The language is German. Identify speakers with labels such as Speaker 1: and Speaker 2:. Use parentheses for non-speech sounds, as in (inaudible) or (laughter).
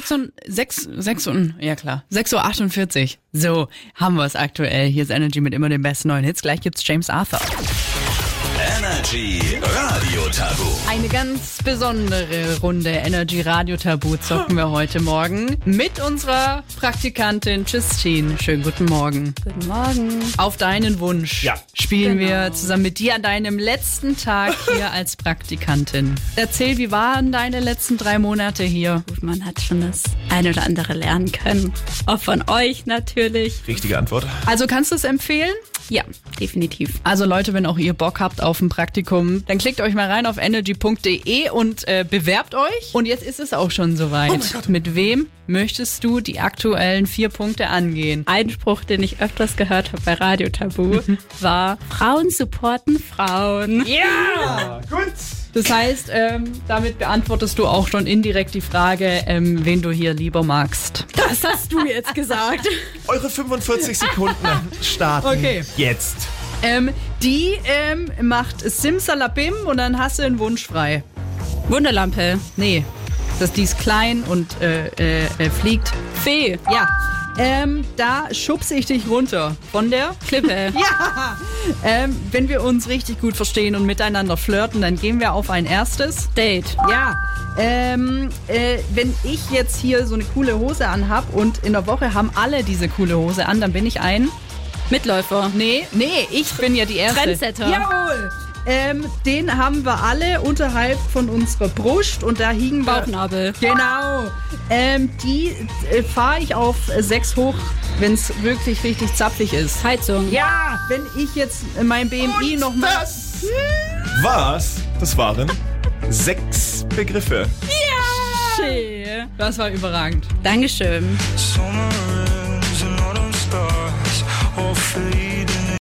Speaker 1: 6 und 6, 6 und, ja klar, 6.48 Uhr. So, haben wir es aktuell. Hier ist Energy mit immer den besten neuen Hits. Gleich gibt's James Arthur.
Speaker 2: Energy Radio Tabu.
Speaker 1: Eine ganz besondere Runde Energy Radio Tabu zocken wir heute Morgen mit unserer Praktikantin Justine. Schönen guten Morgen.
Speaker 3: Guten Morgen.
Speaker 1: Auf deinen Wunsch
Speaker 4: Ja.
Speaker 1: spielen
Speaker 3: Genau.
Speaker 1: wir zusammen mit dir an deinem letzten Tag hier (laughs) als Praktikantin. Erzähl, wie waren deine letzten drei Monate hier?
Speaker 3: Gut, man hat schon das eine oder andere lernen können. Auch von euch natürlich.
Speaker 4: Richtige Antwort.
Speaker 1: Also kannst du es empfehlen?
Speaker 3: Ja, definitiv.
Speaker 1: Also Leute, wenn auch ihr Bock habt auf ein Praktikum, dann klickt euch mal rein auf energy.de und äh, bewerbt euch. Und jetzt ist es auch schon soweit. Mit wem möchtest du die aktuellen vier Punkte angehen?
Speaker 3: Ein Spruch, den ich öfters gehört habe bei Radio Tabu, (laughs) war Frauen supporten Frauen.
Speaker 1: Ja!
Speaker 4: Gut.
Speaker 1: Das heißt, ähm, damit beantwortest du auch schon indirekt die Frage, ähm, wen du hier lieber magst.
Speaker 3: Das hast du jetzt gesagt.
Speaker 4: Eure 45 Sekunden starten
Speaker 1: Okay.
Speaker 4: jetzt.
Speaker 1: Ähm, die ähm, macht Simsalabim und dann hast du einen Wunsch frei.
Speaker 3: Wunderlampe.
Speaker 1: Nee, das, die ist klein und äh, äh, äh, fliegt.
Speaker 3: Fee.
Speaker 1: Ja. Ähm, da schubse ich dich runter. Von der?
Speaker 3: Klippe. (laughs)
Speaker 1: Ja! Ähm, wenn wir uns richtig gut verstehen und miteinander flirten, dann gehen wir auf ein erstes.
Speaker 3: Date.
Speaker 1: Ja. Ähm, äh, wenn ich jetzt hier so eine coole Hose anhab und in der Woche haben alle diese coole Hose an, dann bin ich ein.
Speaker 3: Mitläufer.
Speaker 1: Nee, nee, ich bin ja die Erste.
Speaker 3: Trendsetter.
Speaker 1: Jawohl! Ähm, den haben wir alle unterhalb von unserer Brust und da hingen wir.
Speaker 3: Bauchnabel.
Speaker 1: Genau. Ähm, die äh, fahre ich auf 6 hoch, wenn es wirklich richtig zapfig ist.
Speaker 3: Heizung.
Speaker 1: Ja, wenn ich jetzt mein BMI nochmal.
Speaker 4: Das war's. Das waren sechs Begriffe.
Speaker 1: Das war überragend.
Speaker 3: Dankeschön.
Speaker 2: Summer